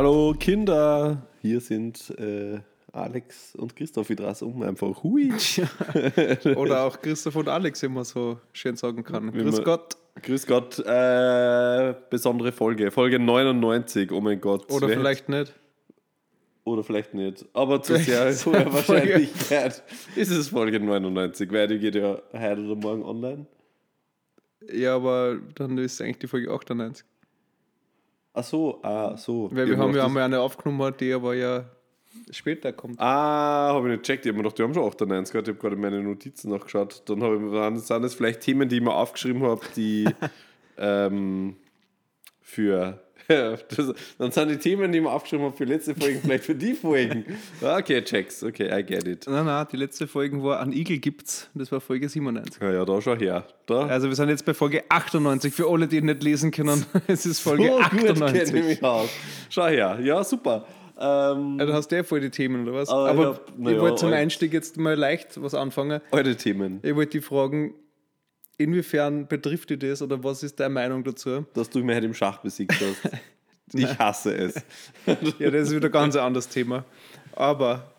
Hallo Kinder, hier sind äh, Alex und Christoph wieder um einfach hui. Oder auch Christoph und Alex, man so schön sagen kann. Wie Grüß Gott. Grüß Gott, äh, besondere Folge, Folge 99, oh mein Gott. Oder vielleicht nicht. Oder vielleicht nicht, aber zu sehr hoher Wahrscheinlichkeit ist es Folge 99, weil die geht ja heute oder morgen online. Ja, aber dann ist eigentlich die Folge 98. Ach so, ah, so. Weil wir hab haben ja einmal eine aufgenommen, die aber ja später kommt. Ah, habe ich nicht gecheckt. Ich habe mir gedacht, wir haben schon 98 gehabt. Ich habe gerade in meine Notizen nachgeschaut. Dann habe ich, dann sind es vielleicht Themen, die ich mir aufgeschrieben habe, die ähm, für. das, dann sind die Themen, die mir aufgeschrieben habe für letzte Folgen, vielleicht für die Folgen. Ah, Okay, checks. Okay, I get it. Nein, nein, die letzte Folge war An Igel gibt's. Das war Folge 97. Ja, ja, da schau her. Da. Also wir sind jetzt bei Folge 98. Für alle, die nicht lesen können, es ist Folge so gut kenne ich 98. mich aus. Schau her. Ja, super. Ähm, Ja, du hast ja voll die Themen, oder was? Aber Aber ich hab- ich ja, wollte zum. Einstieg jetzt mal leicht was anfangen. eure Themen, Ich wollte die fragen, inwiefern betrifft dich das oder was ist deine Meinung dazu? dass du mich heute im Schach besiegt hast. ich hasse es. Ja, das ist wieder ganz ein anderes Thema. Aber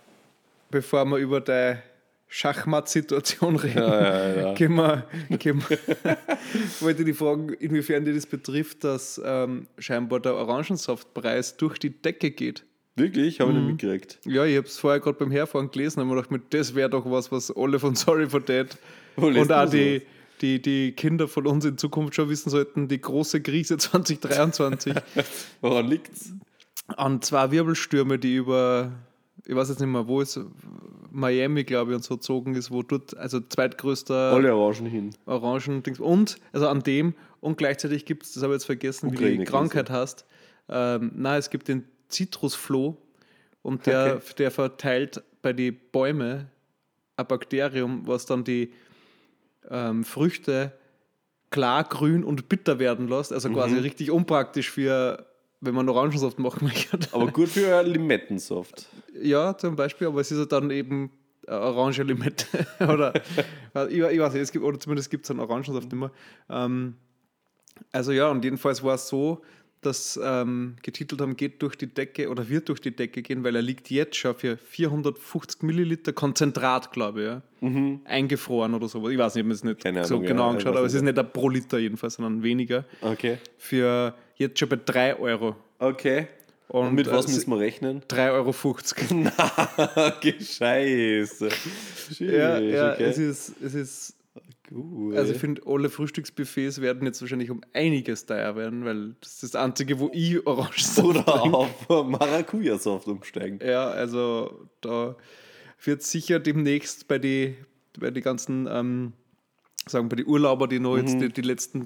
bevor wir über deine Schachmatt-Situation reden, Ja, ja, ja. gehen wir, gehen wir, wollte ich die fragen, inwiefern dir das betrifft, dass ähm, scheinbar der Orangensaftpreis durch die Decke geht. Wirklich? Habe ich Mhm. nicht mitgekriegt. Ja, ich habe es vorher gerade beim Herfahren gelesen und mir gedacht, das wäre doch was, was alle von Sorry for Dead und auch die, die, die Kinder von uns in Zukunft schon wissen sollten, die große Krise 2023 Woran liegt's? an zwei Wirbelstürme, die über, ich weiß jetzt nicht mehr, wo es, Miami, glaube ich, und so gezogen ist, wo dort, also zweitgrößter Alle Orangen hin. Orangen und, also an dem, und gleichzeitig gibt es, das habe ich jetzt vergessen, wie die Ukraine-Krise. Krankheit heißt. Ähm, nein, es gibt den Zitrusfloh und der, Okay. der verteilt bei den Bäumen ein Bakterium, was dann die ähm, Früchte klar, grün und bitter werden lässt. Also quasi Mhm. richtig unpraktisch für, wenn man Orangensaft machen möchte. Aber gut für Limettensoft. Ja, zum Beispiel, aber es ist ja dann eben orange Limette. oder ich, ich weiß nicht, es gibt, oder zumindest gibt es einen Orangensaft immer. Ähm, also ja, und jedenfalls war es so, dass ähm, getitelt haben, geht durch die Decke oder wird durch die Decke gehen, weil er liegt jetzt schon für 450 Milliliter Konzentrat, glaube ich, ja. eingefroren oder so. Ich weiß nicht, ich habe mir das nicht Mhm. Keine so Ahnung, genau ja, angeschaut, aber es ist nicht. ein pro Liter jedenfalls, sondern weniger. Okay. Für jetzt schon bei 3 Euro. Okay. Und, Und, mit was äh, müssen wir rechnen? 3,50 Euro. okay, scheiße. Schwierig, Ja, ja okay. es ist, es ist Gut. Also ich finde, alle Frühstücksbuffets werden jetzt wahrscheinlich um einiges teuer werden, weil das ist das Einzige, wo ich Orangensaft Oder trinke. auf Maracuja-Soft umsteigen. Ja, also da wird sicher demnächst bei die, bei die ganzen, ähm, sagen bei die Urlauber, die noch Mhm. jetzt die, die letzten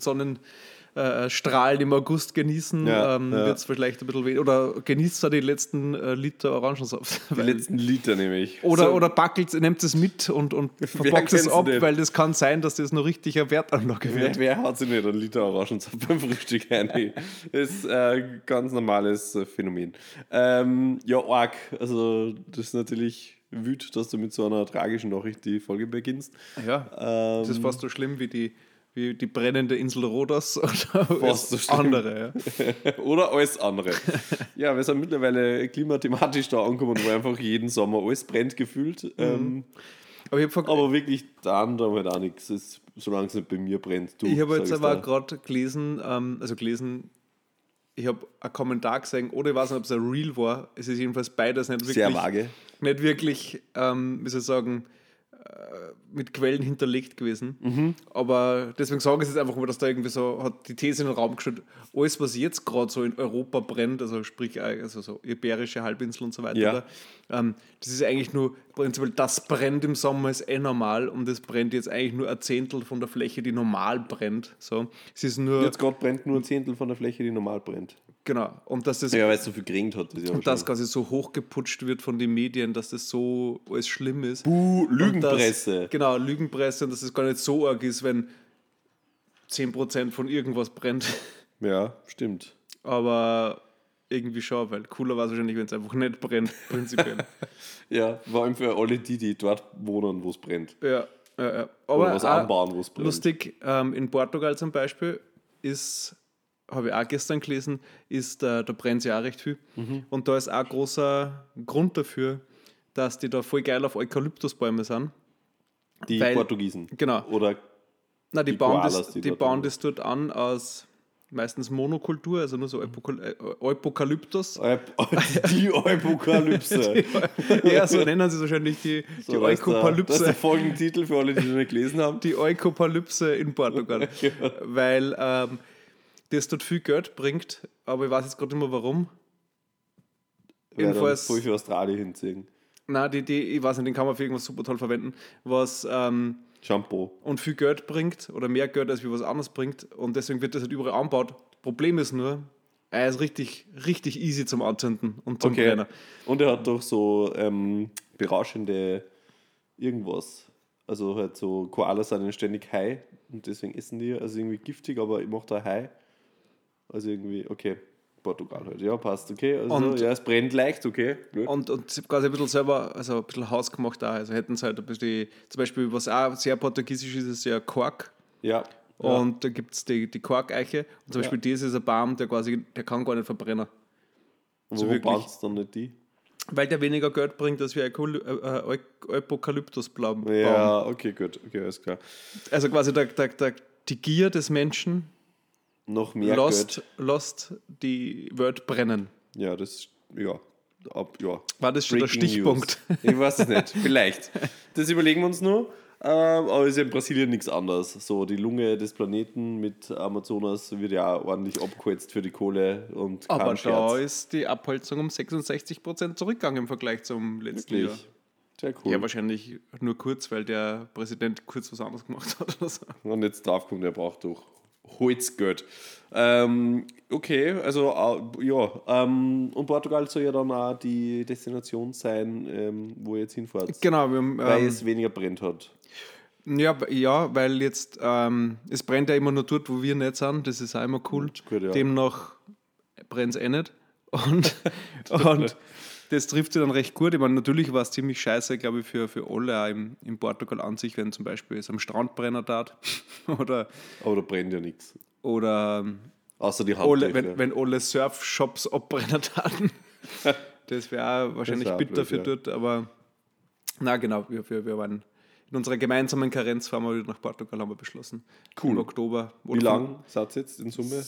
Sonnenstrahlen im August genießen, Ja, ähm, ja. wird es vielleicht ein bisschen weniger. Oder genießt da die letzten äh, Liter Orangensaft. Die letzten Liter nämlich. Oder, So, oder backelt, nehmt es mit und, und verpackt es ab, nicht? weil das kann sein, dass das noch richtig eine Wertanlage Wer, wird. wer hat sich nicht einen Liter Orangensaft beim Frühstück rein? Das ist ein ganz normales äh, Phänomen. Ähm, ja, arg. Also, das ist natürlich wüt, dass du mit so einer tragischen Nachricht die Folge beginnst. Ja, Ähm, das ist fast so schlimm wie die, wie die brennende Insel Rhodos oder Fast so andere. Ja. Oder alles andere. ja, wir sind mittlerweile klimathematisch da angekommen, wo einfach jeden Sommer alles brennt gefühlt. Ähm, Aber habe aber wirklich, da haben halt auch nichts, ist, solange es nicht bei mir brennt. Du, ich hab jetzt aber da. gerade gelesen, ähm, also gelesen, ich habe einen Kommentar gesehen, oder ich weiß nicht, ob es ein Real war. Es ist jedenfalls beides nicht wirklich, Sehr vage. nicht wirklich ähm, wie soll ich sagen, mit Quellen hinterlegt gewesen. Mhm. Aber deswegen sage ich es jetzt einfach mal, dass da irgendwie so, hat die These in den Raum gestellt, alles, was jetzt gerade so in Europa brennt, also sprich, äh, also so Iberische Halbinsel und so weiter, Ja. oder, ähm, das ist eigentlich nur, prinzipiell, das brennt im Sommer, ist eh normal und das brennt jetzt eigentlich nur ein Zehntel von der Fläche, die normal brennt. So. Es ist nur, Jetzt gerade brennt nur ein Zehntel von der Fläche, die normal brennt. Genau, und dass das Ja, weil es so viel geregnet hat. Das ist ja und das quasi so hochgeputscht wird von den Medien, dass das so alles schlimm ist. Buh, Und Lügenpresse. Das, genau, Lügenpresse und dass es gar nicht so arg ist, wenn 10% von irgendwas brennt. Ja, stimmt. Aber irgendwie schon, weil cooler war es wahrscheinlich, wenn es einfach nicht brennt, prinzipiell. Ja, vor allem für alle die, die dort wohnen, wo es brennt. ja, ja, ja. Oder Aber was auch anbauen, wo es brennt. lustig, ähm, in Portugal zum Beispiel ist habe ich auch gestern gelesen, ist, äh, da brennt sie auch recht viel. Mhm. Und da ist auch ein großer Grund dafür, dass die da voll geil auf Eukalyptusbäume sind. Die Weil- Portugiesen. Genau. Oder Na, die, Die bauen, Koalas, das, die die dort bauen das dort an aus meistens Monokultur, also nur so Epokal äh, Eukalyptus. die Apokalypse. ja, so nennen sie es wahrscheinlich die, die So, das ist der- Das ist der Eukalypse. Folgentitel für alle, die noch nicht gelesen haben. Die Eukalypse in Portugal. Weil ähm, das dort viel Geld bringt, aber ich weiß jetzt gerade nicht mehr warum. Ja, Jedenfalls- voll für Australien hinziehen. Na, die, die, ich weiß nicht, den kann man für irgendwas super toll verwenden, was ähm, Shampoo. und viel Geld bringt oder mehr Geld als wie was anderes bringt und deswegen wird das halt überall angebaut. Problem ist nur, er ist richtig, richtig easy zum Anzünden und zum Okay. Brennen. Und er hat doch so ähm, berauschende irgendwas. Also halt so Koalas sind ja ständig high und deswegen essen die. Also irgendwie giftig, aber ich mache da high. Also irgendwie, okay. Portugal halt. Ja, passt, okay. Also, Und- ja, es brennt leicht, okay. Gut. Und, und sie haben quasi ein bisschen selber, also ein bisschen hausgemacht da. Also hätten sie halt ein bisschen, zum Beispiel, was auch sehr portugiesisch ist, ist ja Kork. ja. Und da gibt es die, die Korkeiche. Und zum Ja. Beispiel das ist ein Baum, der quasi, der kann gar nicht verbrennen. Und so wo wirklich- braucht es dann nicht die? Weil der weniger Geld bringt, als Eukaly- äh, äh, Eukalyptusbaum. Ja, okay, gut. Okay, alles klar. Also quasi der, der, der, die Gier des Menschen Noch mehr lässt, Geld. lässt die Welt brennen. Ja, das, ja. Ab, ja. War das schon der Stichpunkt? News. Ich weiß es nicht. Vielleicht. Das überlegen wir uns noch. Ähm, aber ist ja in Brasilien nichts anderes. So, die Lunge des Planeten mit Amazonas wird ja ordentlich abgeholzt für die Kohle und Aber da Scherz. ist die Abholzung um 66% zurückgegangen im Vergleich zum letzten Jahr. Wirklich. Sehr cool. Ja, wahrscheinlich nur kurz, weil der Präsident kurz was anderes gemacht hat oder so. und jetzt draufkommt, er braucht doch Holzgeld. Ähm, okay, also äh, ja. Ähm, und Portugal soll ja dann auch die Destination sein, ähm, wo ihr jetzt hinfahrt. Genau, haben, Weil ähm, es weniger brennt hat. ja, ja, weil jetzt, ähm, es brennt ja immer nur dort, wo wir nicht sind, das ist auch immer cool. Gut, ja. Demnach brennt es eh nicht. Und, und das trifft sie dann recht gut. Ich meine, natürlich war es ziemlich scheiße, glaube ich, für, für alle auch im, in Portugal an sich, wenn zum Beispiel es am Strand brennen tat oder, Aber da brennt ja nichts. oder Außer die alle, wenn, wenn alle Surfshops abbrennen taten. Das wäre wahrscheinlich wär auch bitter blöd, für ja. dort, aber na genau, wir, wir, wir waren in unserer gemeinsamen Karenz fahren wir wieder nach Portugal, haben wir beschlossen. Cool. Im Oktober. Wie lang seid ihr jetzt in Summe?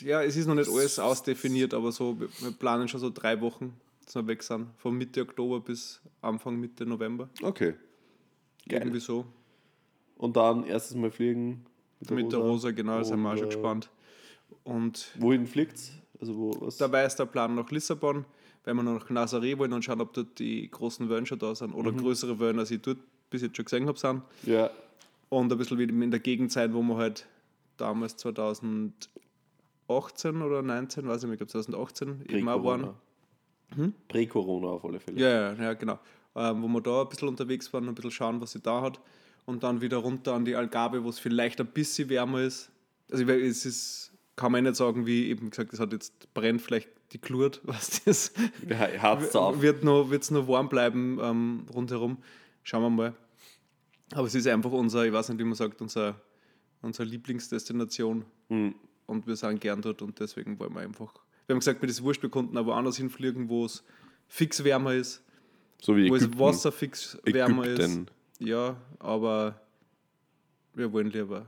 Ja, es ist noch nicht alles ausdefiniert, aber so, wir planen schon so drei Wochen, dass wir weg sind. Von Mitte Oktober bis Anfang Mitte November. Okay. Geil. Irgendwie so. Und dann erstes Mal fliegen mit der Mit der Rosa, genau, sind wir auch schon gespannt. Und Wohin fliegt's? Also wo was? dabei ist der Plan nach Lissabon, weil wir noch nach Nazaré wollen und schauen, ob dort die großen Wellen schon da sind oder Mhm. größere Wellen, als ich dort bis jetzt schon gesehen habe, sind. Ja. Und ein bisschen wieder in der Gegend sein, wo wir halt damals 2018 oder 19, weiß ich nicht, ich glaube 2018 eben auch waren. Prä-Corona. Prä-Corona auf alle Fälle. Ja, ja, ja genau. Ähm, wo wir da ein bisschen unterwegs waren, ein bisschen schauen, was sie da hat. Und dann wieder runter an die Algarve, wo es vielleicht ein bisschen wärmer ist. Also ich es ist, kann man nicht sagen, wie eben gesagt, es hat jetzt brennt vielleicht die Glut, was das Ja, auf. wird noch, wird's noch warm bleiben ähm, rundherum. Schauen wir mal. Aber es ist einfach unser, ich weiß nicht, wie man sagt, unser, unsere Lieblingsdestination. Hm. Und wir sind gern dort und deswegen wollen wir einfach. Wir haben gesagt, wir das wurscht, wir konnten auch woanders hinfliegen, wo es fix wärmer ist, So wie wo Ägypten. das Wasser fix wärmer Ägypten. ist. Ja, aber wir wollen lieber,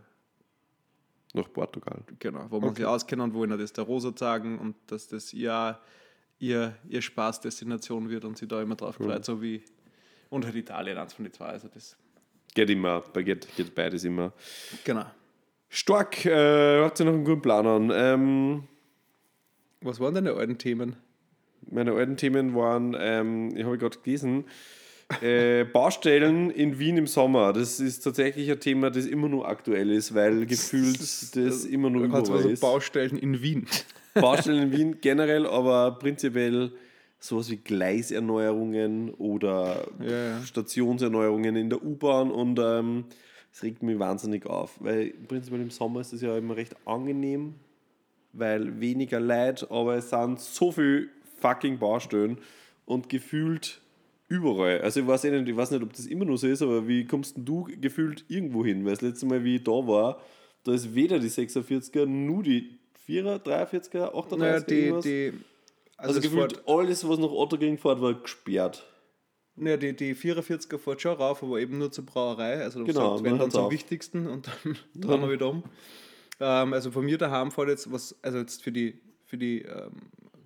Nach Portugal. genau, wo wir Okay. sich auskennen und wollen das der Rosa sagen und dass das ihr, ihr, ihr Spaßdestination wird und sie da immer drauf freut, so wie und halt Italien, eins von den zwei. Also das, Geht immer, bei geht, geht beides immer. genau. Stark, äh, hat sie noch einen guten Plan an. Ähm, Was waren deine alten Themen? meine alten Themen waren, ähm, ich habe gerade gelesen, äh, Baustellen in Wien im Sommer. Das ist tatsächlich ein Thema, das immer nur aktuell ist, weil gefühlt das, immer nur überall also ist. Baustellen in Wien. Baustellen in Wien generell, aber prinzipiell sowas wie Gleiserneuerungen oder Ja. Stationserneuerungen in der U-Bahn und ähm, es regt mich wahnsinnig auf, weil prinzipiell im Sommer ist es ja immer recht angenehm, weil weniger Leid, aber es sind so viele fucking Baustellen und gefühlt überall. Also ich weiß, eh nicht, ich weiß nicht, ob das immer noch so ist, aber wie kommst denn du gefühlt irgendwo hin? Weil das letzte Mal, wie ich da war, da ist weder die 46er, nur die 4er, 43er, 38er? Naja, die, irgendwas? die, also es gefühlt alles, was nach Ottergring fährt, war gesperrt. Ja, die, die 44er fährt schon rauf, aber eben nur zur Brauerei. Also Genau, sagt, dann wenn dann zum wichtigsten und dann drehen wir wieder um. Ähm, also von mir daheim fährt jetzt was, also jetzt für die, für die ähm,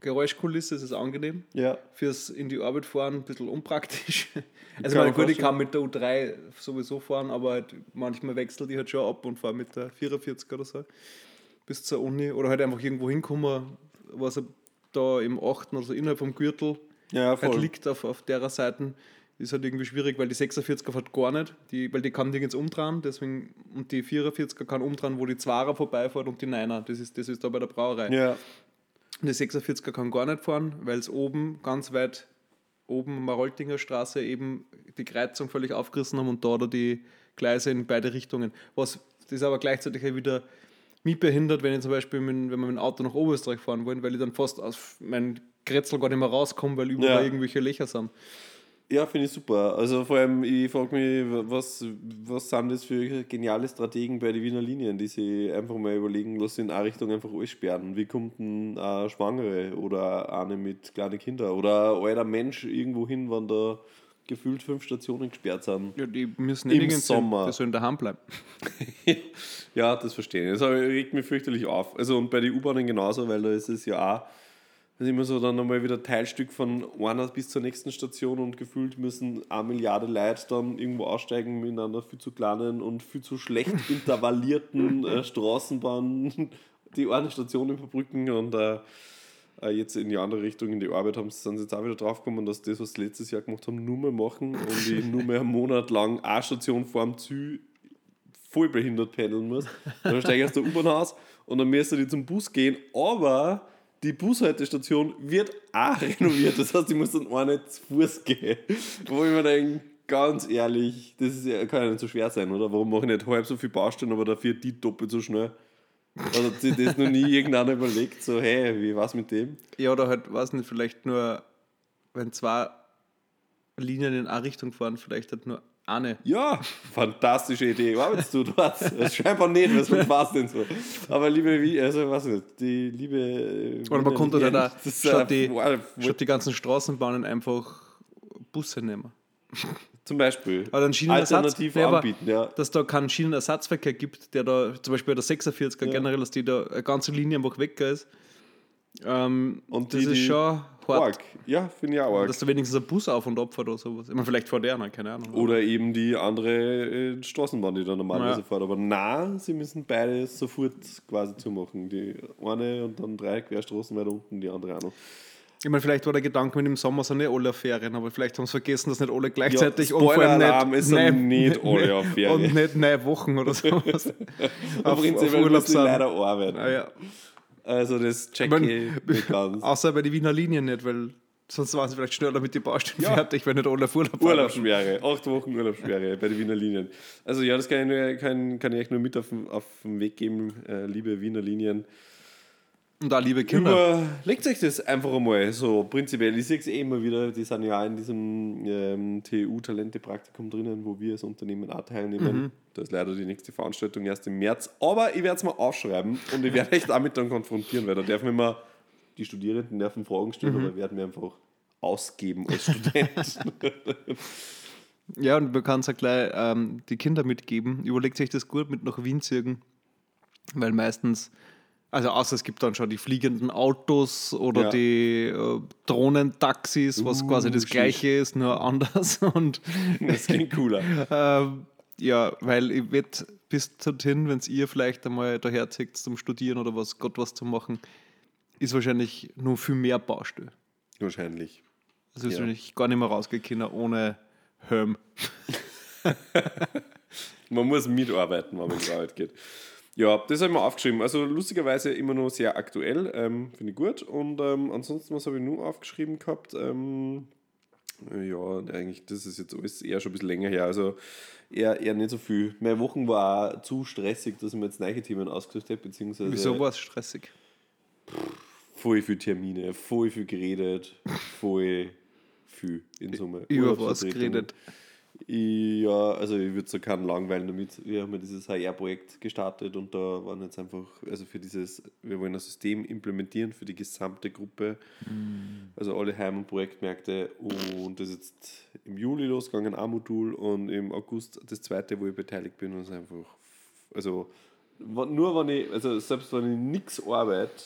Geräuschkulisse ist es angenehm. Ja. Fürs in die Arbeit fahren ein bisschen unpraktisch. Also man gut, ich kann mit der U3 sowieso fahren, aber halt manchmal wechselt die halt schon ab und fahre mit der 44 oder so bis zur Uni oder halt einfach irgendwo hinkommen, was da im 8. oder so innerhalb vom Gürtel Ja, halt voll. liegt auf, auf derer Seite, ist halt irgendwie schwierig, weil die 46er fährt gar nicht, die, weil die kann nirgends umdrehen, deswegen, und die 44er kann umdrehen, wo die 2er vorbeifährt und die 9er, das ist, das ist da bei der Brauerei. Ja. Und die 46er kann gar nicht fahren, weil es oben, ganz weit oben Maroltinger Straße eben die Kreuzung völlig aufgerissen haben und da da die Gleise in beide Richtungen. Was das aber gleichzeitig wieder mich behindert, wenn ich zum Beispiel, mit, wenn wir mit dem Auto nach Oberösterreich fahren wollen, weil ich dann fast aus meinem Kretzel gar nicht mehr rauskomme, weil überall Ja. irgendwelche Löcher sind. Ja, finde ich super. Also vor allem, ich frage mich, was, was sind das für geniale Strategen bei den Wiener Linien, die sich einfach mal überlegen, lass in eine Richtung einfach alles sperren. Wie kommt denn eine Schwangere oder eine mit kleinen Kindern oder ein alter Mensch irgendwo hin, wenn da gefühlt fünf Stationen gesperrt sind? Ja, die müssen Im Sommer. Die sollen daheim bleiben. ja, das verstehe ich. Das regt mich fürchterlich auf. Also und bei den U-Bahnen genauso, weil da ist es ja auch das ist immer so dann nochmal wieder Teilstück von einer bis zur nächsten Station und gefühlt müssen eine Milliarde Leute dann irgendwo aussteigen in einer viel zu kleinen und viel zu schlecht intervallierten äh, Straßenbahn die eine Station überbrücken und äh, äh, jetzt in die andere Richtung in die Arbeit haben, sind sie jetzt auch wieder draufgekommen, dass das, was sie letztes Jahr gemacht haben, nur mehr machen und ich nur mehr einen Monat lang eine Station vor dem Ziel voll behindert pendeln muss. Dann steige ich aus der U-Bahn aus und dann müsste die zum Bus gehen, aber die Bushaltestation wird auch renoviert. Das heißt, ich muss dann auch nicht zu Fuß gehen. Wo ich mir denke, ganz ehrlich, das ist ja, kann ja nicht so schwer sein, oder? Warum mache ich nicht halb so viel Baustellen, aber dafür die doppelt so schnell? Also hat sich das noch nie irgendeiner überlegt, so, hey, wie war's mit dem? Ja, oder halt, weiß nicht, vielleicht nur, wenn zwei Linien in eine Richtung fahren, vielleicht halt nur eine. Ja, fantastische Idee. Arbeitest du dort? Das scheinbar nicht, was war's denn so? Aber liebe, wie, also weiß nicht, die liebe. äh, Oder man konnte das ist statt die, wow, statt die ganzen Straßenbahnen einfach Busse nehmen. Zum Beispiel. Aber dann Schienenersatz. Alternativ Nee, anbieten, ja. Dass da keinen Schienenersatzverkehr gibt, der da, zum Beispiel bei der 46er Ja. generell, dass die da eine ganze Linie einfach weg ist. Ähm, Und das die- ist schon hart. Arg. Ja, finde ich auch arg. Dass da wenigstens ein Bus auf und fährt oder sowas. Ich meine, vielleicht vor der, noch, keine Ahnung. Oder eben die andere äh, Straßenbahn, die da normalerweise Ja. fährt. Aber nein, sie müssen beide sofort quasi zumachen. Die eine und dann drei Querstraßen weiter unten, die andere auch noch. Ich meine, vielleicht war der Gedanke mit dem Sommer sind nicht alle auf Ferien, aber vielleicht haben sie vergessen, dass nicht alle gleichzeitig Ja, und vor allem nicht, sind nicht alle auf Ferien. Und nicht neun Wochen oder sowas. Aber prinzipiell müssen sie leider arbeiten. Ah, ja. Also das check Ich ganz. Außer bei den Wiener Linien nicht, weil sonst waren sie vielleicht schneller mit den Baustellen Ja. fertig, wenn nicht auf Urlaub. Urlaubssperre, acht Wochen Urlaubssperre bei den Wiener Linien. Also ja, das kann ich, nur, kann, kann ich euch nur mit auf, den- auf den Weg geben, äh, liebe Wiener Linien. Und da liebe Kinder. Überlegt euch das einfach einmal so prinzipiell. Ich sehe es eh immer wieder, die sind ja in diesem ähm, TU-Talente-Praktikum drinnen, wo wir als Unternehmen auch teilnehmen. Da ist leider die nächste Veranstaltung erst im März. Aber ich werde es mal aufschreiben und ich werde euch damit dann konfrontieren, weil da dürfen immer die Studierenden dürfen Fragen stellen, aber werden wir einfach ausgeben als Student. Ja, und man kann es auch gleich ähm, die Kinder mitgeben. Überlegt euch das gut mit nach Wien zirgen, weil meistens, also außer es gibt dann schon die fliegenden Autos oder Ja. die äh, Drohnentaxis, was Uh, quasi das gleiche ist, nur anders. Und das klingt cooler. ähm, ja, weil ich wette, bis dorthin, wenn ihr vielleicht einmal daher zieht zum Studieren oder was, Gott was zu machen, ist wahrscheinlich nur viel mehr Baustelle. Wahrscheinlich. Also ist Ja. wahrscheinlich gar nicht mehr rausgekommen ohne Helm. Man muss mitarbeiten, wenn man zur Arbeit geht. Ja, das habe ich mir aufgeschrieben. Also lustigerweise immer noch sehr aktuell, ähm, finde ich gut. Und ähm, ansonsten, was habe ich nur aufgeschrieben gehabt? Ähm, ja, eigentlich, das ist jetzt alles eher schon ein bisschen länger her. Also eher, eher nicht so viel. Meine Wochen war zu stressig, dass ich mir jetzt neue Themen ausgesucht habe, beziehungsweise Wieso war es stressig? voll viel Termine, voll viel geredet, voll viel in Summe. Über was geredet? Ja, also ich würde so keinen langweilen damit. Wir haben ja dieses HR-Projekt gestartet und da waren jetzt einfach, also für dieses, wir wollen ein System implementieren für die gesamte Gruppe, also alle Heim- und Projektmärkte. Und das ist jetzt im Juli losgegangen, ein Modul. Und im August das zweite, wo ich beteiligt bin und es einfach, also nur wenn ich, also selbst wenn ich nichts arbeite,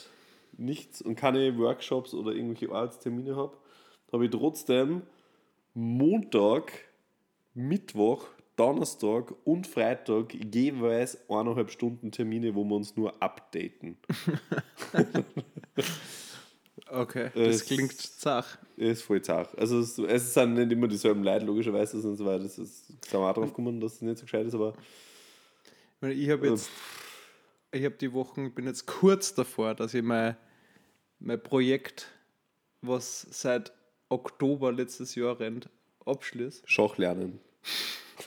nichts und keine Workshops oder irgendwelche Arbeitstermine habe, habe ich trotzdem Montag, Mittwoch, Donnerstag und Freitag jeweils eineinhalb Stunden Termine, wo wir uns nur updaten. Okay, Es- das klingt zach. ist voll zart. Also es, es sind nicht immer dieselben Leute, logischerweise, und so weiter. Das ist, sind wir auch drauf gekommen, dass es nicht so gescheit ist, aber Ich, meine, ich habe jetzt, ich habe die Wochen, ich bin jetzt kurz davor, dass ich mein, mein Projekt, was seit Oktober letztes Jahr rennt, abschließe. Schach lernen.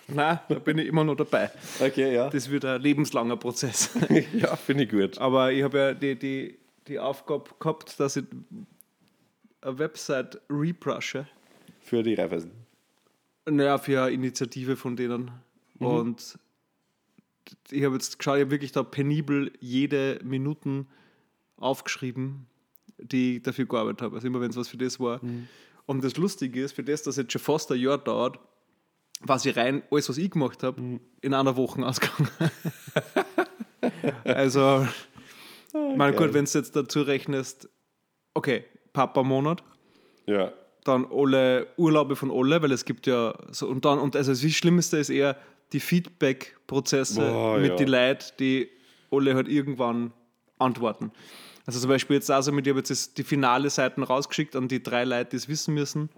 Nein, da bin ich immer noch dabei. Okay, ja. Das wird ein lebenslanger Prozess. ja, finde ich gut. Aber ich habe ja die, die, die Aufgabe gehabt, dass ich eine Website rebrushe. Für die Reifeisen. Naja, für eine Initiative von denen. Und ich habe jetzt geschaut, ich habe wirklich da penibel jede Minuten aufgeschrieben, die ich dafür gearbeitet habe. Also immer wenn es was für das war. Und das Lustige ist, für das, dass jetzt schon fast ein Jahr dauert, was ich rein, alles, was ich gemacht habe, in einer Woche ausgegangen. also, mal geil. gut, wenn du jetzt dazu rechnest, okay, Papa-Monat, Ja. dann alle Urlaube von alle, weil es gibt ja so und dann und also das Schlimmste ist eher die Feedback-Prozesse Boah, mit ja. den Leuten, die alle halt irgendwann antworten. Also zum Beispiel jetzt also mit, ich habe jetzt die finale Seiten rausgeschickt an die drei Leute, die es wissen müssen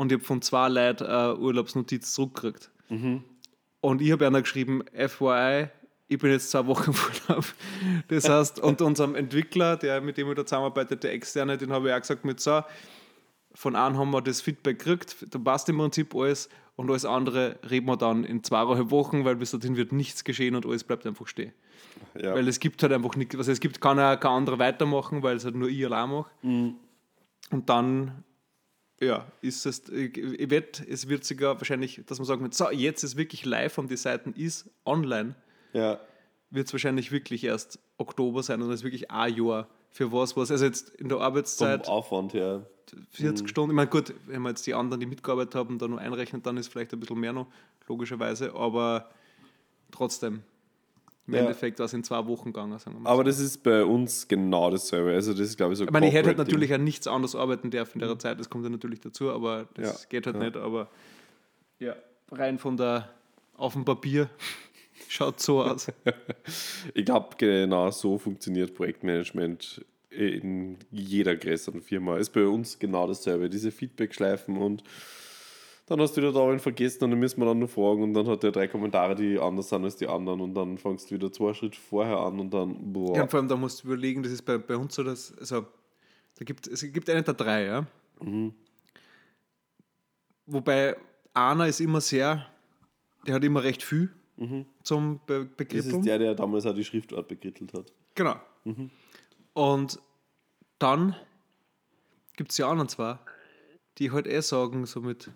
und ich habe von zwei Leuten eine Urlaubsnotiz zurückgekriegt. Und ich habe einer geschrieben, FYI, ich bin jetzt zwei Wochen im Urlaub. Das heißt, und unserem Entwickler, der mit dem ich da zusammenarbeitet, der Externe, den habe ich auch gesagt, mit so, von einem haben wir das Feedback gekriegt, da passt im Prinzip alles und alles andere reden wir dann in zweieinhalb Wochen, weil bis dorthin wird nichts geschehen und alles bleibt einfach stehen. ja. Weil es gibt halt einfach nichts, also es gibt kann auch kein anderer weitermachen, weil es halt nur ich allein mache. Mhm. Und dann, ja, ist es, ich, ich wette, es wird sogar wahrscheinlich, dass man sagt, so, jetzt ist wirklich live und die Seiten ist online, ja. wird es wahrscheinlich wirklich erst Oktober sein und das ist wirklich ein Jahr für was, was, also jetzt in der Vom Arbeitszeit Aufwand her. 40 Stunden, ich meine, gut, wenn man jetzt die anderen, die mitgearbeitet haben, da noch einrechnet, dann ist vielleicht ein bisschen mehr noch, logischerweise, aber trotzdem, im Ja. Endeffekt war es in zwei Wochen gegangen. Aber das ist bei uns genau dasselbe. Also das ist, glaube ich, so Ich meine, ich hätte halt natürlich auch nichts anderes arbeiten dürfen in der Zeit, das kommt ja natürlich dazu, aber das. Ja, geht halt ja. nicht. Aber ja, rein von der, auf dem Papier schaut so aus. Ich glaube, genau so funktioniert Projektmanagement in jeder größeren Firma. Ist bei uns genau dasselbe. Diese Feedback-Schleifen und dann hast du wieder darin vergessen und dann müssen wir dann nur fragen und dann hat er drei Kommentare, die anders sind als die anderen und dann fangst du wieder zwei Schritte vorher an und dann, boah. Ja, vor allem, da musst du überlegen, das ist bei, bei uns so, dass, also, da gibt, es gibt einen der drei, ja. Mhm. Wobei einer ist immer sehr, der hat immer recht viel zum Be Mhm. das ist der, der damals auch die Schriftart bekrittelt hat. Genau. Und dann gibt es die anderen zwei, die halt eh sagen, so mit,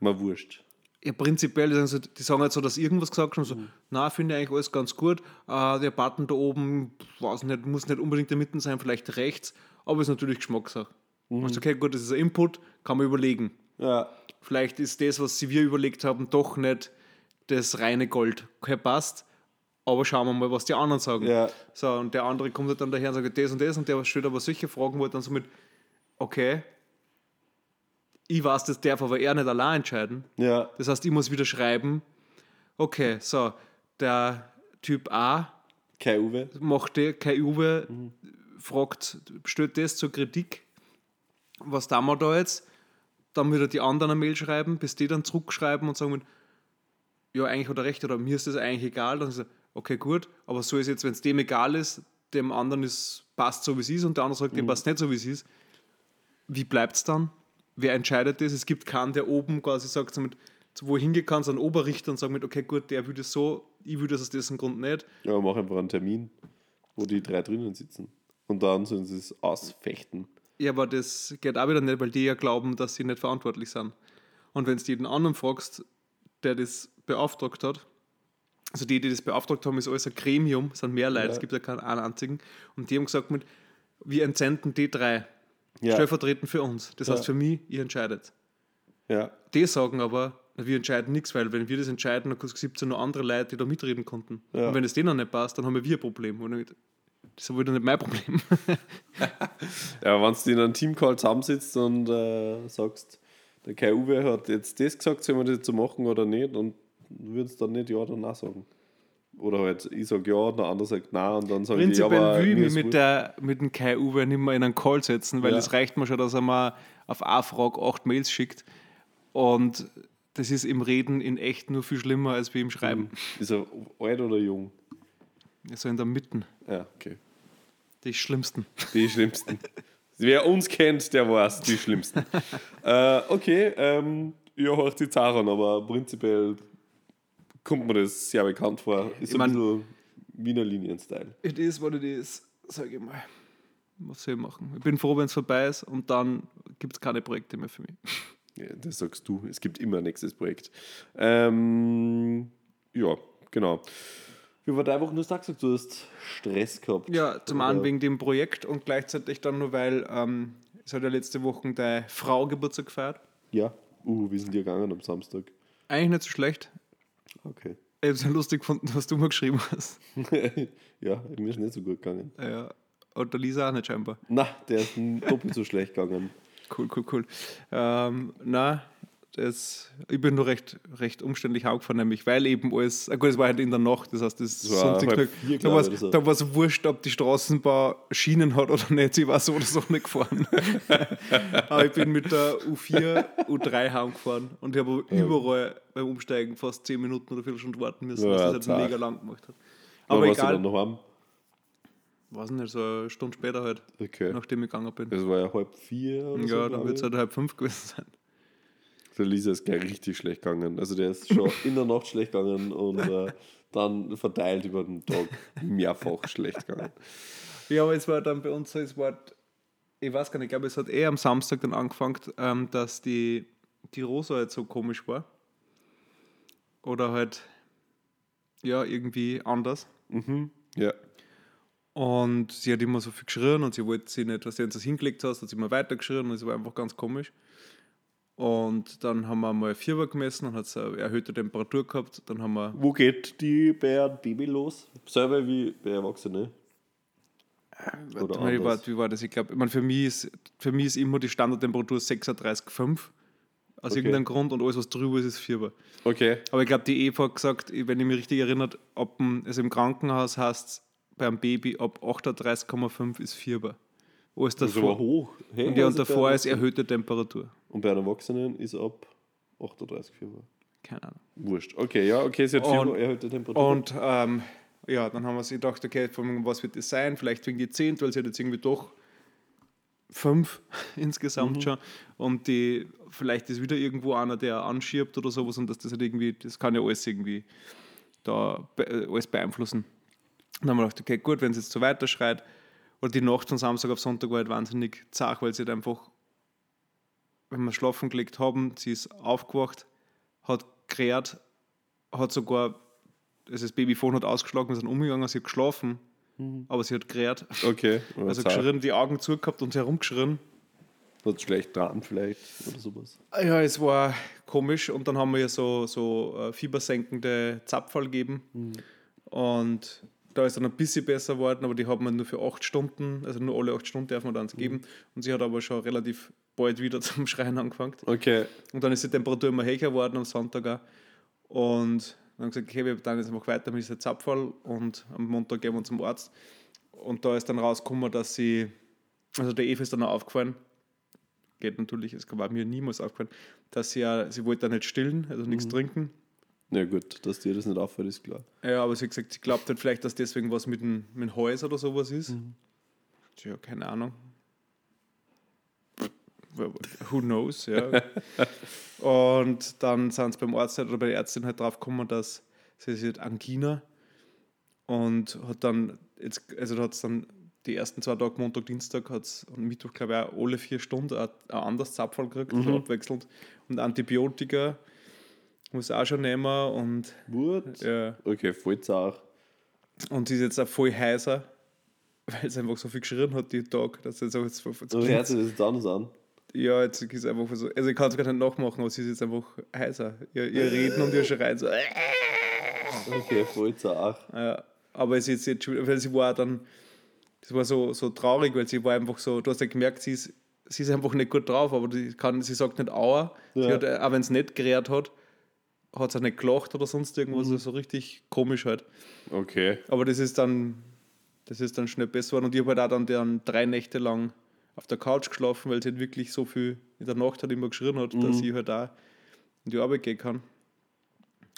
Mal wurscht. ja, prinzipiell, die sagen, so, die sagen halt so, dass irgendwas gesagt haben, so, na, finde ich eigentlich alles ganz gut. Äh, der Button da oben, weiß nicht, muss nicht unbedingt da mitten sein, vielleicht rechts, aber ist natürlich Geschmackssache. Also, okay, gut, das ist ein Input, kann man überlegen. Ja, Vielleicht ist das, was sie wir überlegt haben, doch nicht das reine Gold. Okay, passt. Aber schauen wir mal, was die anderen sagen. Ja. So, und der andere kommt halt dann daher und sagt das und das und der stellt aber solche Fragen, wo er dann so mit, okay, ich weiß, das darf aber er nicht allein entscheiden. ja, Das heißt, ich muss wieder schreiben, okay, so, der Typ A kein Uwe. macht der, kein Uwe, fragt, stellt das zur Kritik, was tun wir da jetzt? Dann wieder die anderen eine Mail schreiben, bis die dann zurückschreiben und sagen, ja, eigentlich hat er recht oder mir ist das eigentlich egal. Dann ist er, okay, gut, aber so ist jetzt, wenn es dem egal ist, dem anderen ist, passt so, wie es ist und der andere sagt, dem passt nicht so, wie es ist. Wie bleibt es dann? Wer entscheidet das? Es gibt keinen, der oben quasi sagt, so mit, wo hingehen kann, so ein Oberrichter und sagt mit, okay, gut, der würde es so, ich würde es aus diesem Grund nicht. Ja, mach einfach einen Termin, wo die drei drinnen sitzen. Und dann sollen sie es ausfechten. Ja, aber das geht auch wieder nicht, weil die ja glauben, dass sie nicht verantwortlich sind. Und wenn du jeden anderen fragst, der das beauftragt hat, also die, die das beauftragt haben, ist alles ein Gremium, es sind mehr Leute, Ja. es gibt ja keinen einen einzigen. Und die haben gesagt, mit, wir entsenden die drei, Ja. stellvertretend für uns. Das heißt Ja. für mich, ihr entscheidet. Ja. Die sagen aber, wir entscheiden nichts, weil wenn wir das entscheiden, dann gibt es ja noch andere Leute, die da mitreden konnten. Ja. Und wenn es denen nicht passt, dann haben wir ein Problem. Und das ist aber wieder nicht mein Problem. Ja, wenn du in einem Teamcall zusammensitzt und äh, sagst, der Kai Uwe hat jetzt das gesagt, sollen wir das jetzt so machen oder nicht, und du würdest dann nicht ja oder nein sagen. Oder halt, ich sage ja, der andere sagt nein, und dann sagen die, ja, Prinzipiell aber will ich mit, der, mit dem Kai Uwe nicht mehr in einen Call setzen, weil Ja. es reicht mir schon, dass er mir auf eine Frage acht Mails schickt. Und das ist im Reden in echt nur viel schlimmer als wie im Schreiben. Ist er alt oder jung? So in der Mitte. Ja, okay. Die Schlimmsten. Die schlimmsten. Wer uns kennt, der weiß, die schlimmsten. äh, okay, ähm, ja, hört die Zahlen, aber prinzipiell kommt mir das sehr bekannt vor. Ist Ich ein mein- bisschen Wiener Linien-Style. It is what it is, sage ich mal. Was soll ich machen? Ich bin froh, wenn es vorbei ist und dann gibt es keine Projekte mehr für mich. Ja, das sagst du. Es gibt immer ein nächstes Projekt. Ähm, ja, genau. Wie war deine Woche? Du hast gesagt, du hast Stress gehabt. Ja, zum einen wegen dem Projekt und gleichzeitig dann nur, weil ähm, es hat ja letzte Woche deine Frau Geburtstag gefeiert. Ja. Uh, wie sind die gegangen am Samstag? Eigentlich nicht so schlecht. Okay. Ich habe es ja lustig gefunden, was du mir geschrieben hast. ja, mir ist nicht so gut gegangen. Ja. Und der Lisa auch nicht scheinbar. Na, der ist doppelt so schlecht gegangen. Cool, cool, cool. Ähm, na, das, ich bin nur recht, recht umständlich angefahren, nämlich weil eben alles, gut, es war halt in der Nacht, das heißt, das, Sonntag, halb vier, da war ich, so. da war es wurscht, ob die Straßenbahn Schienen hat oder nicht, sie war so oder so nicht gefahren. Aber ich bin mit der U4, U3 heimgefahren und ich habe überall beim Umsteigen fast 10 Minuten oder Viertelstunde warten müssen, was Ja, das halt mega lang gemacht hat. Wann Aber warst du egal, dann noch heim? weiß nicht, so eine Stunde später halt, Okay. nachdem ich gegangen bin. Das war ja halb vier oder so. Ja, dann glaub wird es ich. halt halb fünf gewesen sein. Der Lisa ist gleich richtig schlecht gegangen. Also der ist schon in der Nacht schlecht gegangen und äh, dann verteilt über den Tag mehrfach schlecht gegangen. Ja, aber es war dann bei uns so, es war, ich weiß gar nicht, ich glaube, es hat eher am Samstag dann angefangen, ähm, dass die, die Rosa halt so komisch war. Oder halt, ja, irgendwie anders. Ja. Und sie hat immer so viel geschrien und sie wollte sie nicht, was du das hingelegt hast, hat sie immer weiter geschrien und es war einfach ganz komisch. Und dann haben wir mal Fieber gemessen und hat es eine erhöhte Temperatur gehabt. Dann haben wir Wo geht die bei einem Baby los? Selber wie bei Erwachsenen? Oder Warte mal, wie, war, anders? wie war das? Ich glaube, ich mein, für, mich ist, für mich ist immer die Standardtemperatur 36,5 aus Okay. irgendeinem Grund und alles, was drüber ist, ist Fieber. Okay. Aber ich glaube, die Eva hat gesagt, wenn ich mich richtig erinnert, ob ein- also im Krankenhaus heißt beim Baby ab 38,5 ist Fieber. Alles davor, hoch. Hey, und, ja, und also davor ist erhöhte Temperatur. Und bei einem Erwachsenen ist ab 38 Fieber. Keine Ahnung. Wurscht. Okay, ja, okay, sie hat Und- Fieber, erhöhte Temperatur. Und ähm, ja, dann haben wir sich gedacht, okay, was wird das sein? Vielleicht wegen die 10, weil sie hat jetzt irgendwie doch fünf insgesamt schon. Und die, vielleicht ist wieder irgendwo einer, der anschiebt oder sowas und dass das halt irgendwie, das kann ja alles irgendwie da äh, alles beeinflussen. Dann haben wir gedacht, okay, gut, wenn es jetzt so weiter schreit, oder die Nacht von Samstag auf Sonntag war halt wahnsinnig zart, weil sie halt einfach, wenn wir schlafen gelegt haben, sie ist aufgewacht, hat gerät, hat sogar, also das Babyphone hat ausgeschlagen, wir sind umgegangen, sie hat geschlafen, aber sie hat gerät. okay. Also geschrien, die Augen zugehabt und herumgeschrien. Hat schlecht dran vielleicht oder sowas. Ja, es war komisch und dann haben wir ihr so, so äh, fiebersenkende Zapfall gegeben und da ist dann ein bisschen besser geworden, aber die haben wir nur für acht Stunden, also nur alle acht Stunden dürfen wir dann geben und sie hat aber schon relativ bald wieder zum Schreien angefangen. Okay. Und dann ist die Temperatur immer höher geworden am Sonntag auch. Und dann haben gesagt, okay, wir dann jetzt einfach weiter mit diesem Zapfall und am Montag gehen wir zum Arzt. Und da ist dann rausgekommen, dass sie, also der Eva ist dann auch aufgefallen, geht natürlich, es war mir niemals aufgefallen, dass sie ja, sie wollte dann nicht stillen, also nichts trinken. Na gut, dass dir das nicht auffällt, ist klar. Ja, aber sie hat gesagt, sie glaubt halt vielleicht, dass deswegen was mit dem, mit dem Hals oder sowas ist. Tja, keine Ahnung. Who knows, ja. und dann sind sie beim Arzt halt, oder bei der Ärztin halt drauf gekommen, dass sie sie hat Angina und hat dann, jetzt, also da hat es dann die ersten zwei Tage, Montag, Dienstag, hat es und Mittwoch, glaube ich, auch alle vier Stunden ein, ein anderes Zapfall gekriegt, so abwechselnd und Antibiotika. muss auch schon nehmen und What? ja. Okay, voll zart. Und sie ist jetzt auch voll heiser, weil sie einfach so viel geschrien hat die Tag, dass sie jetzt auch jetzt, jetzt So hört sich das jetzt anders an. Ja, jetzt ist es einfach so. Also ich kann es gar nicht nachmachen, aber sie ist jetzt einfach heiser. Ihr, ihr Reden und ihr Schreien so. Okay, voll zart. Ja, aber es ist jetzt schon, weil sie war dann, das war so, so traurig, weil sie war einfach so, du hast ja gemerkt, sie ist, sie ist einfach nicht gut drauf, aber die kann, sie sagt nicht Aua. Sie Ja. hat, äh, auch wenn es nicht gerät hat, hat sie auch nicht gelacht oder sonst irgendwas, Mhm. so richtig komisch halt. Okay. Aber das ist dann, das ist dann schnell besser geworden und ich habe halt auch dann, dann drei Nächte lang auf der Couch geschlafen, weil sie halt wirklich so viel in der Nacht halt immer geschrien hat, dass ich halt auch in die Arbeit gehen kann.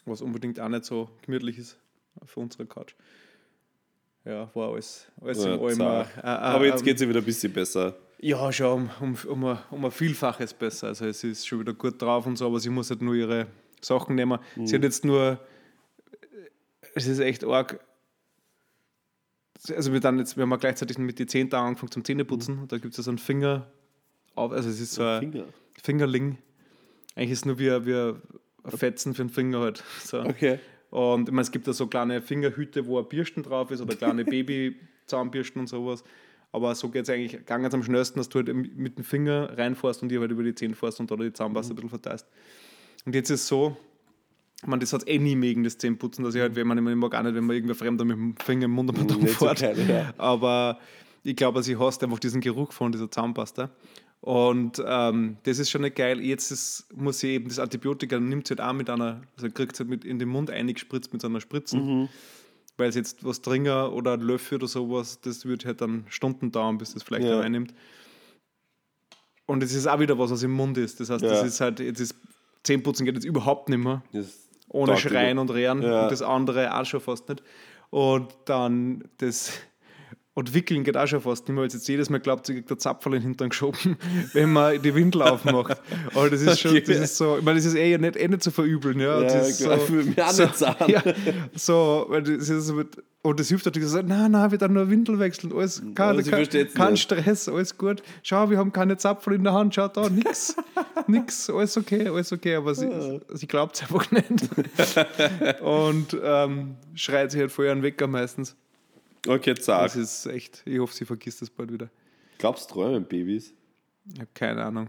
Was unbedingt auch nicht so gemütlich ist auf unserer Couch. Ja, war alles, alles Ja, in allem. äh, äh, Aber jetzt ähm, geht es ja wieder ein bisschen besser. Ja, schon um, um, um, ein, um ein Vielfaches besser. Also es ist schon wieder gut drauf und so, aber sie muss halt nur ihre Sachen nehmen. Sie hat jetzt nur, es ist echt arg. Also wir dann jetzt, wir haben ja gleichzeitig mit den Zehen angefangen zum Zähneputzen. Da gibt es ja so einen Finger auf, also es ist so ein Finger. Fingerling. Eigentlich ist es nur wie, ein- wie ein Fetzen für den Finger halt. So. Okay. Und ich meine, es gibt da so kleine Fingerhüte, wo ein Bürsten drauf ist oder kleine Babyzahnbürsten und sowas. Aber so geht es eigentlich ganz am schnellsten, dass du halt mit dem Finger reinfährst und dir halt über die Zähne fährst und da die Zahnpasta ein bisschen verteilst. Und jetzt ist es so, man, das hat eh nie mögen, das Zähneputzen, dass ich halt, wenn man immer mag auch nicht, wenn man irgendwer Fremder mit dem Finger im Mund geil, ja. Aber ich glaube, sie hasst einfach diesen Geruch von dieser Zahnpasta. Und ähm, das ist schon nicht geil. Jetzt ist, muss sie eben das Antibiotika, nimmt sie halt auch mit einer, also kriegt sie halt mit in den Mund eingespritzt mit so einer Spritzen. Weil sie jetzt was Dringer oder ein Löffel oder sowas, das wird halt dann Stunden dauern, bis das vielleicht Ja. einnimmt. Und es ist auch wieder was, was im Mund ist. Das heißt, Ja. das ist halt, jetzt ist Zähneputzen geht jetzt überhaupt nicht mehr Das ohne Schreien und Rehren Ja. und das andere auch schon fast nicht. Und dann das und Wickeln geht auch schon fast nicht mehr, weil jetzt jedes Mal glaubt, sie kriegt der Zapferl in den Hintern geschoben, wenn man die Windel aufmacht. Aber das ist schon, Okay. das ist so, ich meine, das ist eh nicht, eh nicht zu verübeln. Ja, Ja, das ist klar, so, mich auch so, nicht sagen. ja, so, weil das ist so mit, und das hilft natürlich, so, nein, nein, wir dann nur Windel wechseln, alles, kein, sie kein, kein nicht. Stress, alles gut. Schau, wir haben keine Zapferl in der Hand, schau da, nix, nix, alles okay, alles okay, aber sie, sie glaubt es einfach nicht. Und ähm, schreit sich halt vorher einen Wecker meistens. Okay, zack. Das ist echt, ich hoffe, sie vergisst das bald wieder. Glaubst du, träumen Babys? Ich habe keine Ahnung.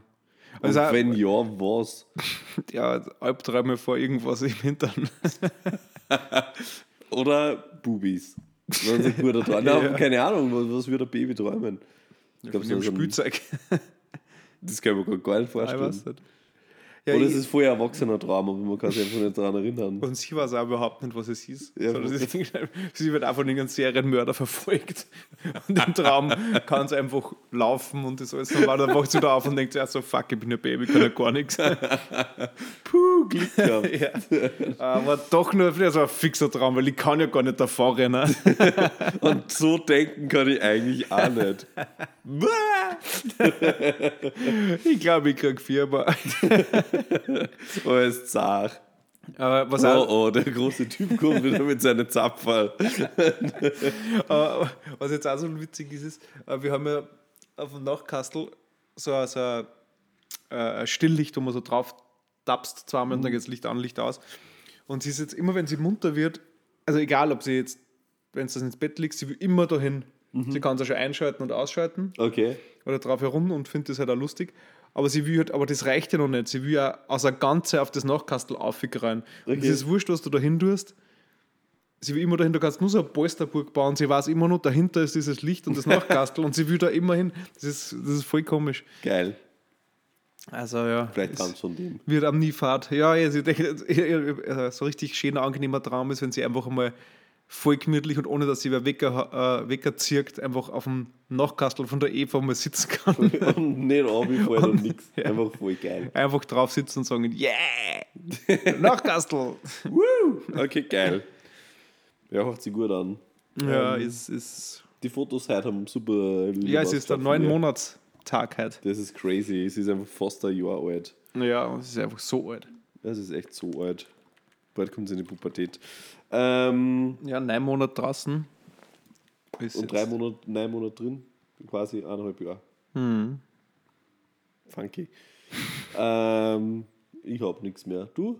Und Also, auch- wenn ja, was? ja, Albträume vor irgendwas im Hintern. Oder Bubis? Wenn sie. Ja. ja. Keine Ahnung, was, was würde ein Baby träumen? Ich glaube, Von so Spielzeug. das kann mir gar nicht Ich vorstellen. Ja, Oder es ist vorher ein erwachsener Traum, aber man kann sich einfach nicht daran erinnern. Und sie weiß auch überhaupt nicht, was es ist. Ja, ist sie wird einfach von irgendeinem Serienmörder verfolgt. Und im Traum kann sie einfach laufen und das alles. Dann wacht sie da auf und denkt ja, so fuck, ich bin ein Baby, kann ja gar nichts. Puh, Glück gehabt. ja. Aber doch nur so ein fixer Traum, weil ich kann ja gar nicht davor rennen. Und so denken kann ich eigentlich auch nicht. Ich glaube, ich krieg Fieber. Oh, es ist zart. Aber was Oh, oh, der große Typ kommt wieder mit seinen Zapferl. äh, was jetzt auch so witzig ist, ist, äh, wir haben ja auf dem Nachkastel so, ein- so äh, ein Stilllicht, wo man so drauf tapst zweimal und dann geht das Licht an, Licht aus. Und sie ist jetzt immer, wenn sie munter wird, also egal, ob sie jetzt, wenn sie das ins Bett liegt, sie will immer dahin. Sie kann es ja schon einschalten und ausschalten Okay. oder drauf herum und findet das halt auch lustig. Aber sie will halt, aber das reicht ja noch nicht. Sie will ja aus der Ganze auf das Nachkastel. Und Okay. es ist wurscht, was du dahin tust. Sie will immer dahin, du kannst nur so eine Polsterburg bauen. Sie weiß immer nur, dahinter ist dieses Licht und das Nachkastel und sie will da immer hin. Das ist, das ist voll komisch. Geil. Also ja. Vielleicht kam es von dem. Wird am nie Fahrt. Ja, äh, so richtig schöner, angenehmer Traum ist, wenn sie einfach einmal voll gemütlich und ohne dass sie wer Wecker, äh, Wecker zirkt, einfach auf dem Nachkastel von der Eva mal sitzen kann. Und nicht runterfallen und nix. Ja. Einfach voll geil. einfach drauf sitzen und sagen, yeah, Nachkastel. Woo! Okay, geil. Ja, hört sich gut an. Ja, Ähm, ist, ist, Die Fotos heute haben super. lieb ja, es ist der neun von Monatstag heute. Das ist crazy. Es ist einfach fast ein Jahr alt. Ja, es ist einfach so alt. Das ist echt so alt. Bald kommt sie in die Pubertät. Ähm, Ja, neun Monate draußen. Ist und jetzt- drei Monate, neun Monate drin. Quasi eineinhalb Jahre. Hm. Funky. ähm, ich hab nichts mehr. Du?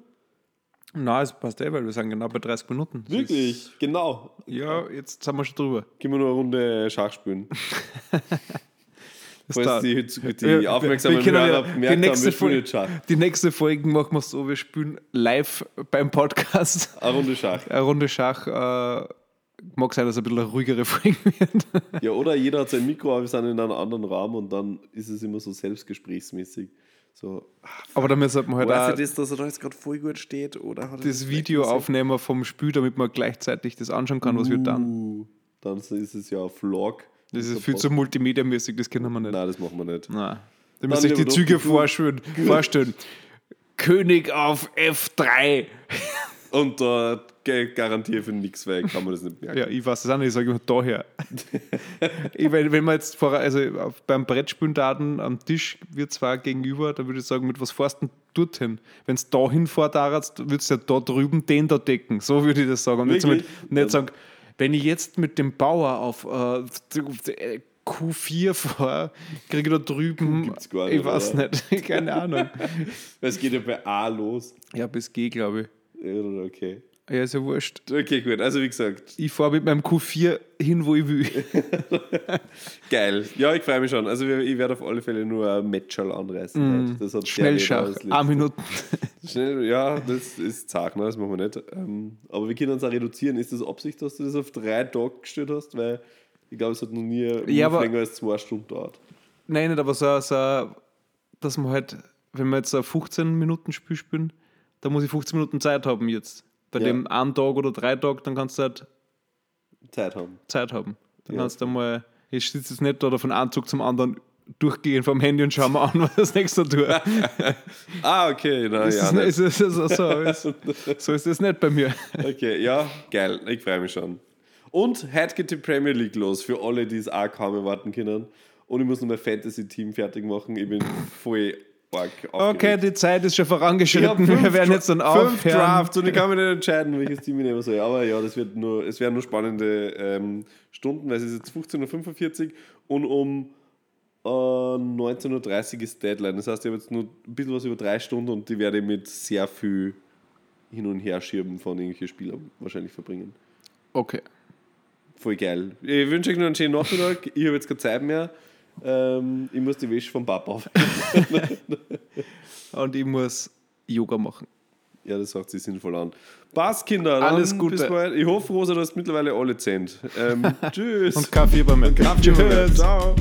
Nein, es passt eh, weil wir sind genau bei 30 Minuten. Das Wirklich? Genau. ja, jetzt sind wir schon drüber. Gehen wir noch eine Runde Schach spielen. Das Falls die, die Wir- aufmerksamen wir Hörer ja- die haben, nächste wir spielen Folge-. Die nächste Folge machen wir so, wir spielen live beim Podcast Eine Runde Schach. eine Runde Schach. Äh, mag sein, dass es ein bisschen eine ruhigere Folge wird. Ja, oder jeder hat sein Mikro, aber wir sind in einem anderen Raum und dann ist es immer so selbstgesprächsmäßig. So, Aber damit sollte man halt auch das, dass er da jetzt gerade voll gut steht? Oder hat das Video aufnehmen vom Spiel, damit man gleichzeitig das anschauen kann, was wird dann. Uh, dann ist es ja Vlog. Das ist viel zu multimedia-mäßig, das können wir nicht. Nein, das machen wir nicht. Nein. Da müsst ihr euch die Züge vorstellen. vorstellen. König auf F3. Und da ge- garantiere für nichts, weil ich kann man das nicht merken. Ja, ich weiß das auch nicht, ich sage immer daher. ich, wenn, wenn man jetzt vor, also beim Brettspielen Daten am Tisch wird zwar gegenüber, dann würde ich sagen, mit was fährst du denn dorthin? Wenn es da hinfährt, würdest du ja da drüben den da decken. So würde ich das sagen. Und so mit, nicht sagen, wenn ich jetzt mit dem Bauer auf äh, Q4 fahre, kriege ich da drüben. gibt's gar nicht, ich weiß oder? nicht, keine Ahnung. Es geht ja bei A los. Ja, bis G, glaube ich. Okay. Ja, ist ja wurscht. Okay, gut. Also wie gesagt, Ich fahre mit meinem Q4 hin, wo ich will. geil. Ja, ich freue mich schon. Also ich werde auf alle Fälle nur ein Matcherl anreißen. Das hat sehr weh Schnellschach, ausgelegt. eine Minute. Schnell, ja, das ist zart, ne? das machen wir nicht. Ähm, aber wir können uns auch reduzieren. Ist das Absicht, dass du das auf drei Tage gestellt hast? Weil ich glaube, es hat noch nie Ja, aber- länger als zwei Stunden dauert. Nein, nicht, aber so, so, dass man halt, wenn wir jetzt ein 15 Minuten Spiel spielen, dann muss ich 15 Minuten Zeit haben jetzt. Bei Ja. dem einen Tag oder drei Tagen, dann kannst du halt Zeit haben. Zeit haben. Dann Ja. kannst du mal, ich sitze jetzt nicht da oder von einem Zug zum anderen durchgehen vom Handy und schau mal an, was das nächste tut. Ah, okay. Na, Ist ja, ist das so, ist, so ist das nicht bei mir. Okay, ja, geil. Ich freue mich schon. Und heute geht die Premier League los für alle, die es auch kaum erwarten können. Und ich muss noch mein Fantasy-Team fertig machen. Ich bin voll Okay, die Zeit ist schon vorangeschritten. fünf Wir werden jetzt dann fünf aufhören. Drafts und ich kann mich nicht entscheiden, welches Team ich nehmen soll. Aber ja, das wird nur, es werden nur spannende ähm, Stunden, weil es ist jetzt 15.45 Uhr und um äh, 19.30 Uhr ist Deadline. Das heißt, ich habe jetzt nur ein bisschen was über drei Stunden und die werde ich mit sehr viel hin und her schieben von irgendwelchen Spielern wahrscheinlich verbringen. Okay. Voll geil. Ich wünsche euch noch einen schönen Nachmittag. Ich habe jetzt keine Zeit mehr. Ähm, ich muss die Wäsche vom Papa auf. Und ich muss Yoga machen. Ja, das sagt sich sinnvoll an. Passt, Kinder. Alles Gute. Bald. Ich hoffe, Rosa, du hast mittlerweile alle zehnt. Ähm, tschüss. Und Kaffee bei mir. Tschüss. Ciao.